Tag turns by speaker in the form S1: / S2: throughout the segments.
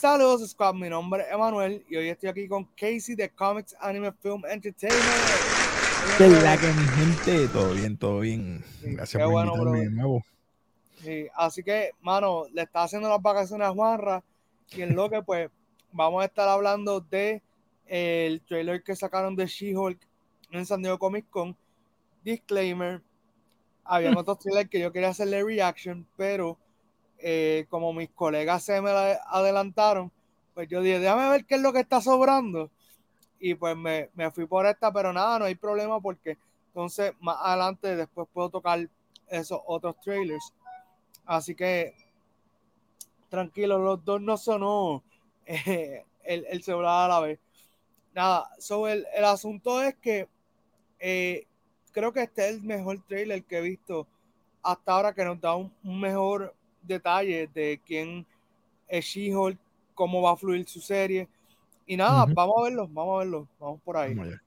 S1: Saludos, Squad. Mi nombre es Emanuel y hoy estoy aquí con Casey de Comics Anime Film Entertainment.
S2: ¿Qué la que mi gente? Todo bien, todo bien. Gracias por
S1: bueno,
S2: invitarme de nuevo.
S1: Sí, así que, mano, le está haciendo las vacaciones a Juanra y en lo que, pues, vamos a estar hablando de el trailer que sacaron de She-Hulk en San Diego Comic Con. Disclaimer, había otros trailers que yo quería hacerle reaction, pero eh, como mis colegas se me la adelantaron, pues yo dije, déjame ver qué es lo que está sobrando. Y pues me, me fui por esta, pero nada, no hay problema porque entonces más adelante después puedo tocar esos otros trailers. Así que tranquilo, los dos no sonó eh, el, el, celular a la vez. Nada, sobre el, el, asunto es que eh, creo que este es el mejor trailer que he visto hasta ahora que nos da un mejor detalle de quién es She-Hulk, cómo va a fluir su serie. Y nada, uh -huh. vamos a verlo, vamos a verlo, vamos por ahí. Vamos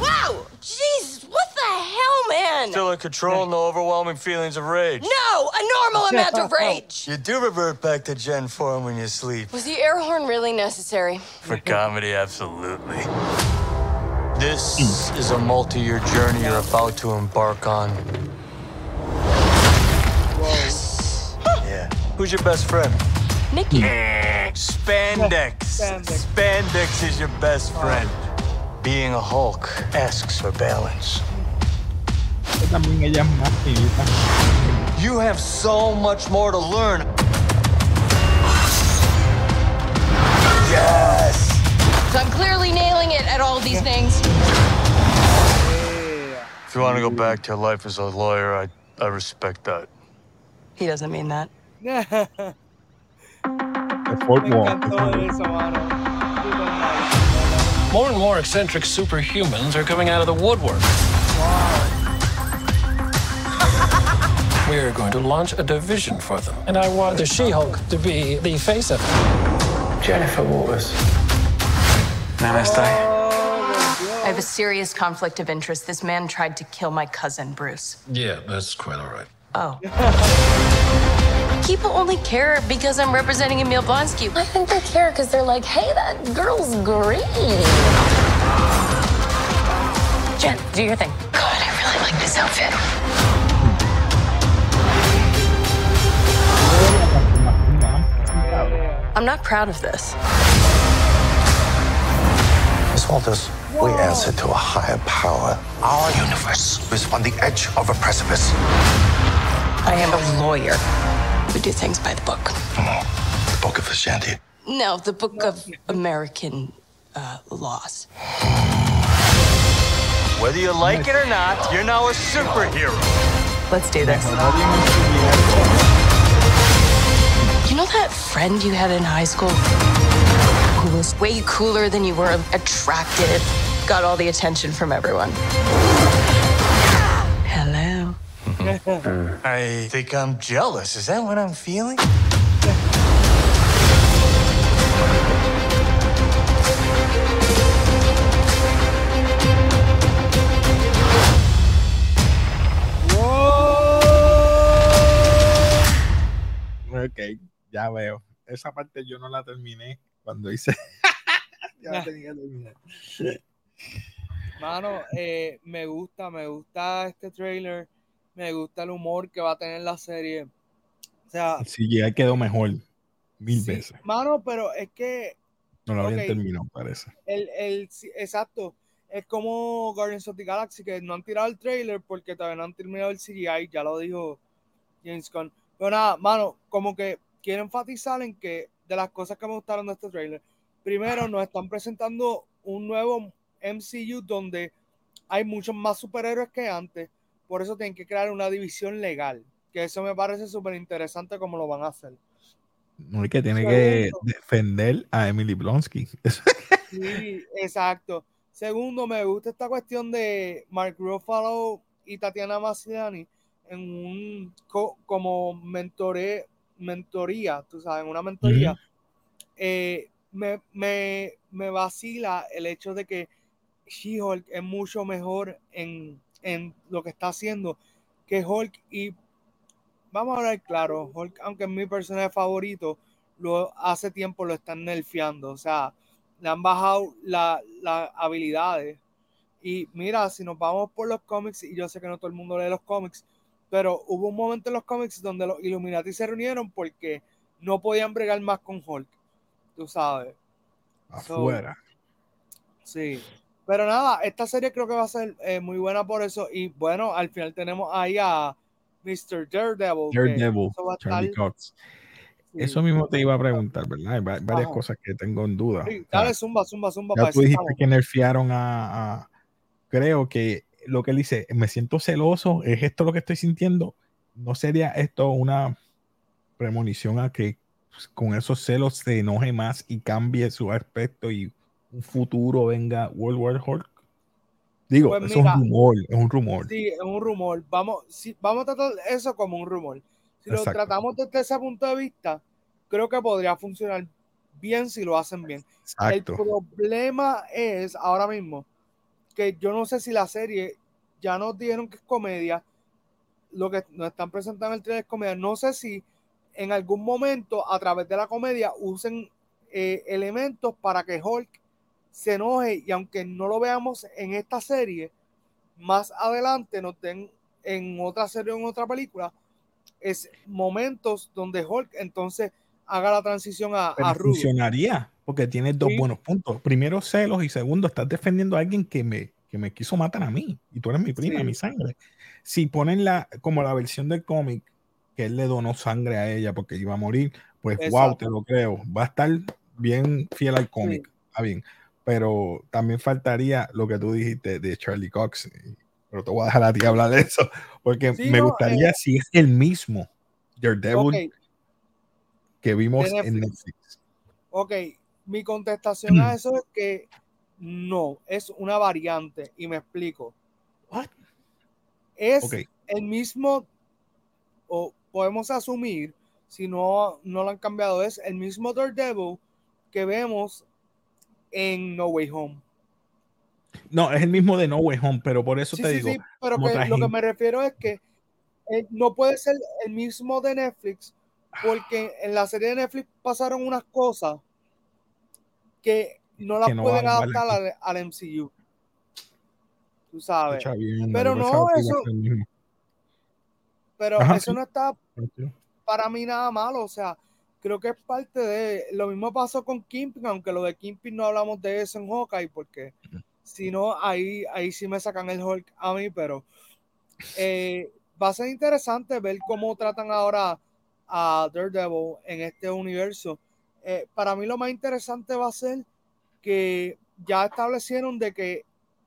S3: wow! Jeez, what the hell, man?
S4: Still in control, no overwhelming feelings of rage.
S3: No, a normal amount of rage.
S4: You do revert back to Gen form when you sleep.
S3: Was the air horn really necessary?
S4: For comedy, absolutely. This hmm. is a multi-year journey you're about to embark on.
S3: Yes.
S4: Yeah. Who's your best friend?
S3: Nikki. Eh.
S4: Spandex.
S1: Spandex.
S4: Spandex is your best friend. Being a Hulk asks for balance.
S2: También ella es más finita.
S4: You have so much more to learn. Yes.
S3: So I'm clearly nailing it at all these things.
S4: If you want to go back to your life as a lawyer, I, I respect that.
S3: He doesn't mean that.
S2: The wall.
S1: encantó eso, mano.
S5: More and more eccentric superhumans are coming out of the woodwork. We're going to launch a division for them. And I want the She Hulk to be the face of it.
S6: Jennifer Waters. Namaste.
S3: I have a serious conflict of interest. This man tried to kill my cousin, Bruce.
S5: Yeah, that's quite all right.
S3: Oh. People only care because I'm representing Emil Blonsky.
S7: I think they care because they're like, hey, that girl's green. Jen, do your thing.
S3: God, I really like this outfit. I'm not proud of this.
S8: Miss Walters, we answer to a higher power. Our universe is on the edge of a precipice.
S3: I am a lawyer. We do things by the book.
S8: The Book of Ashanti.
S3: No, the book of American uh, laws.
S4: Whether you like it or not, you're now a superhero.
S3: Let's do this. You know that friend you had in high school who was way cooler than you were attractive, got all the attention from everyone? Hello.
S4: I think I'm jealous. Is that what I'm feeling?
S2: Ok, ya veo. Esa parte yo no la terminé cuando hice. ya tenía que terminar.
S1: Mano, eh, me gusta, me gusta este trailer. Me gusta el humor que va a tener la serie. O sea,
S2: Sí, ya quedó mejor. Mil
S1: sí,
S2: veces.
S1: mano, pero es que
S2: No lo habían
S1: ok.
S2: terminado, parece.
S1: el, el, sí, exacto, es como Guardians of the Galaxy, que no han tirado el trailer porque todavía no han terminado el CGI, ya lo dijo James Gunn. Pero nada, mano, como que quiero enfatizar en que de las cosas que me gustaron de este trailer, primero nos están presentando un nuevo MCU donde hay muchos más superhéroes que antes, por eso tienen que crear una división legal, que eso me parece súper interesante como lo van a hacer.
S2: Es que tiene que defender a Emily Blonsky.
S1: Sí, exacto. Segundo, me gusta esta cuestión de Mark Ruffalo y Tatiana Maslany en un co- como mentore, mentoría, tú sabes, una mentoría. Eh, me, me, me vacila el hecho de que She-Hulk es mucho mejor en, en lo que está haciendo que Hulk y vamos a hablar claro, Hulk, aunque es mi personaje favorito, lo hace tiempo lo están nerfeando, o sea, le han bajado las habilidades. Y mira, si nos vamos por los cómics, y yo sé que no todo el mundo lee los cómics, pero hubo un momento en los cómics donde los Illuminati se reunieron porque no podían bregar más con Hulk, tú sabes.
S2: Afuera.
S1: sí. Pero nada, esta serie creo que va a ser eh, muy buena por eso. Y bueno, al final tenemos ahí a Mr. Daredevil.
S2: Daredevil, Charlie Cox. Eso mismo te iba a preguntar, ¿verdad? Hay varias cosas que tengo en duda.
S1: dale, zumba, zumba, zumba.
S2: Ya tú dijiste que nerfearon a, Creo que lo que él dice, me siento celoso, ¿es esto lo que estoy sintiendo? ¿No sería esto una premonición a que pues, con esos celos se enoje más y cambie su aspecto y un futuro venga World War Hulk? Digo, pues es un rumor, es un rumor.
S1: Sí, es un rumor. Vamos, sí, vamos a tratar eso como un rumor. Si lo tratamos desde ese punto de vista, creo que podría funcionar bien si lo hacen bien. El problema es ahora mismo que yo no sé si la serie ya nos dijeron que es comedia, lo que nos están presentando en el trailer es comedia. No sé si en algún momento a través de la comedia usen eh, elementos para que Hulk se enoje y aunque no lo veamos en esta serie, más adelante nos den en otra serie o en otra película, es momentos donde Hulk entonces haga la transición a, a
S2: Funcionaría, porque tiene dos buenos puntos. Primero, celos y segundo, estás defendiendo a alguien que me, que me quiso matar a mí y tú eres mi prima, mi sangre. Si ponen la, como la versión del cómic, que él le donó sangre a ella porque iba a morir, pues wow, te lo creo. Va a estar bien fiel al cómic. Está bien. Pero también faltaría lo que tú dijiste de Charlie Cox pero te voy a dejar a ti hablar de eso, porque me gustaría eh, si es el mismo Daredevil que vimos en Netflix.
S1: Ok, mi contestación a eso es que no, es una variante y me explico. Es el mismo, o podemos asumir, si no, no lo han cambiado, es el mismo Daredevil que vemos en No Way Home.
S2: No, es el mismo de No Way Home, pero por eso te digo. Sí,
S1: pero lo que me refiero es que eh, no puede ser el mismo de Netflix, porque en la serie de Netflix pasaron unas cosas que no las pueden adaptar al, MCU. Tú sabes. pero no, eso. Pero eso no está para mí nada malo. O sea, creo que es parte de. Lo mismo pasó con Kimping, aunque lo de Kimping no hablamos de eso en Hawkeye, porque si no, ahí, ahí sí me sacan el Hulk a mí, pero eh, va a ser interesante ver cómo tratan ahora a Daredevil en este universo. Eh, para mí lo más interesante va a ser que ya establecieron de que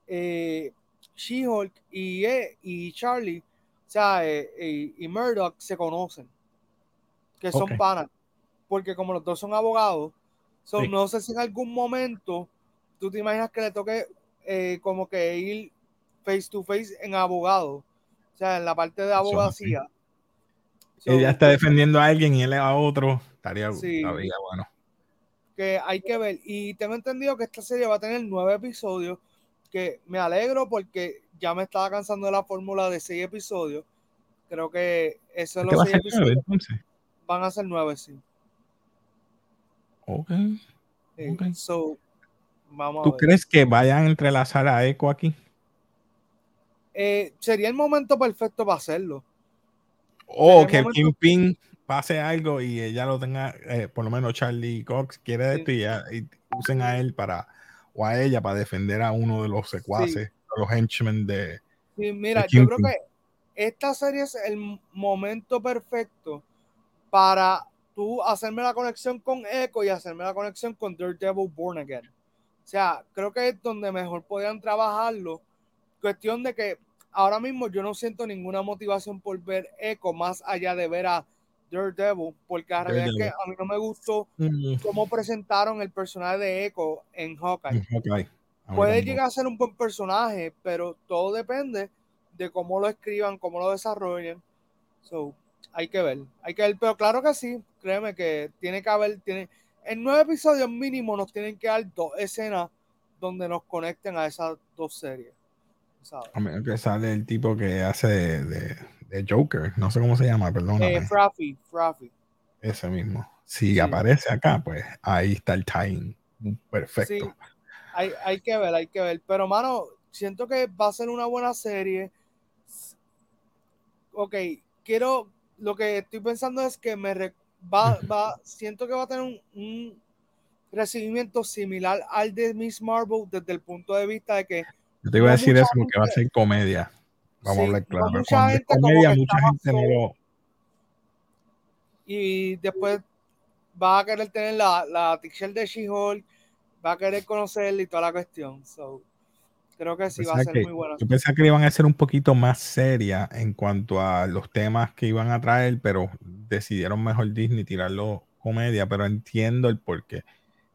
S1: eh, She-Hulk y, y Charlie, o sea, y, Murdoch se conocen, que son panas, porque como los dos son abogados, no sé si en algún momento tú te imaginas que le toque eh, como que ir face to face en abogado, o sea, en la parte de abogacía.
S2: Ella está defendiendo a alguien y él a otro, estaría, bueno.
S1: Que hay que ver. Y tengo entendido que esta serie va a tener nueve episodios, que me alegro porque ya me estaba cansando de la fórmula de seis episodios. Creo que eso es lo episodios. Van a ser nueve, sí.
S2: Ok.
S1: okay. So,
S2: ¿Tú crees que vayan a entrelazar a Echo aquí?
S1: Eh, sería el momento perfecto para hacerlo.
S2: O que el, Kingpin pase algo y ella lo tenga, eh, por lo menos Charlie Cox quiere esto y, usen a él para, o a ella para defender a uno de los secuaces, los henchmen de.
S1: Sí, mira, yo creo que esta serie es el momento perfecto para tú hacerme la conexión con Echo y hacerme la conexión con Daredevil Born Again. O sea, creo que es donde mejor podrían trabajarlo. Cuestión de que ahora mismo yo no siento ninguna motivación por ver Echo más allá de ver a Daredevil, porque la realidad es que a mí no me gustó mm. cómo presentaron el personaje de Echo en Hawkeye. Puede llegar a ser un buen personaje, pero todo depende de cómo lo escriban, cómo lo desarrollen. So, hay que ver, hay que ver, pero claro que sí, créeme que tiene que haber, tiene, en nueve episodios mínimo nos tienen que dar dos escenas donde nos conecten a esas dos series. ¿Sabes?
S2: A menos que sale el tipo que hace de, de- de Joker, no sé cómo se llama, perdóname.
S1: Eh, Fraffy, Fraffy.
S2: Ese mismo. Si
S1: Sí.
S2: aparece acá, pues ahí está el time. Perfecto.
S1: Sí, hay, hay que ver, hay que ver. Pero, mano, siento que va a ser una buena serie. Ok, quiero. Lo que estoy pensando es que me va, va, siento que va a tener un, un recibimiento similar al de Miss Marvel desde el punto de vista de que
S2: Yo te iba a decir eso porque va a ser comedia. Vamos
S1: Sí,
S2: a hablar claro.
S1: mucha
S2: Cuando
S1: gente
S2: comedia, mucha gente no lo.
S1: y después va a querer tener la, la t-shirt de She-Hulk, va a querer conocerla y toda la cuestión. So, creo que sí va a ser
S2: que-
S1: muy buena.
S2: yo pensaba que iban a ser un poquito más seria en cuanto a los temas que iban a traer, pero decidieron mejor Disney tirarlo comedia, pero entiendo el porqué.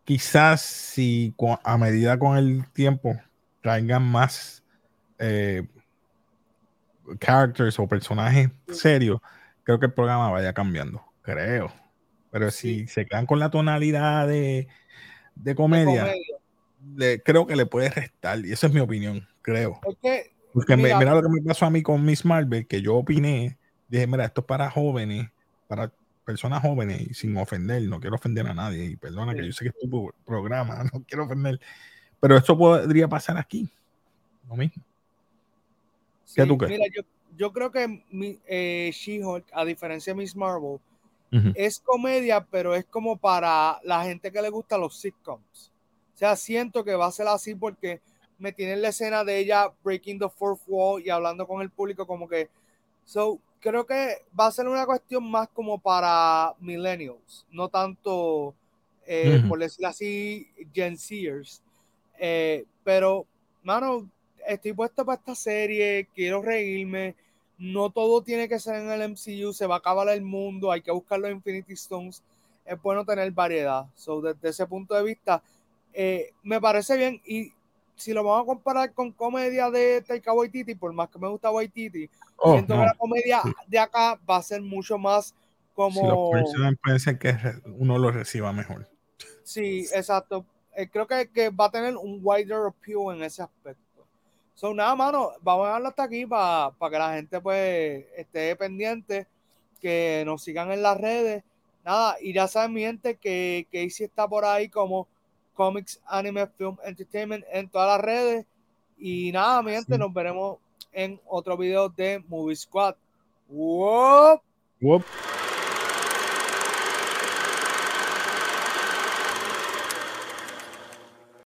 S2: Quizás si a medida con el tiempo traigan más eh, characters o personajes serios, creo que el programa vaya cambiando, creo. Pero si se quedan con la tonalidad de, de
S1: De
S2: comedia, le- creo que le puede restar, y esa es mi opinión, creo. Porque me-
S1: mira,
S2: lo que me pasó a mí con Miss Marvel, que yo opiné, dije, mira, esto es para jóvenes, para personas jóvenes, y sin ofender, no quiero ofender a nadie, y perdona que
S1: Sí.
S2: yo sé que es tu pro- programa, no quiero ofender, pero esto podría pasar aquí, lo mismo. ¿Qué
S1: sí,
S2: tú crees?
S1: mira, yo, yo creo que mi- eh, She-Hulk, a diferencia de Miss Marvel, es comedia, pero es como para la gente que le gusta los sitcoms. O sea, siento que va a ser así porque me tienen la escena de ella breaking the fourth wall y hablando con el público como que... So, creo que va a ser una cuestión más como para millennials, no tanto, eh, por decirlo así, Gen Zers. Eh, pero, mano, estoy puesto para esta serie, quiero reírme. No todo tiene que ser en el MCU, se va a acabar el mundo, hay que buscar los Infinity Stones. Es bueno tener variedad. So, desde ese punto de vista, eh, me parece bien. Y si lo vamos a comparar con comedia de Taika Waititi, por más que me gusta Waititi,
S2: Oh,
S1: siento
S2: no,
S1: que la comedia
S2: sí.
S1: de acá va a ser mucho más
S2: Si los
S1: como.
S2: pueden ser que uno lo reciba mejor.
S1: Sí, exacto. Eh, creo que, que va a tener un wider appeal en ese aspecto. So, nada, mano, vamos a dejarlo hasta aquí para que la gente pues esté pendiente, que nos sigan en las redes. Nada, y ya saben, mi gente, que Casey está por ahí como Comics Anime Film Entertainment en todas las redes. Y nada, mi gente,
S2: Sí.
S1: nos veremos en otro video de Movie Squad. ¡Wow!
S2: Whoop.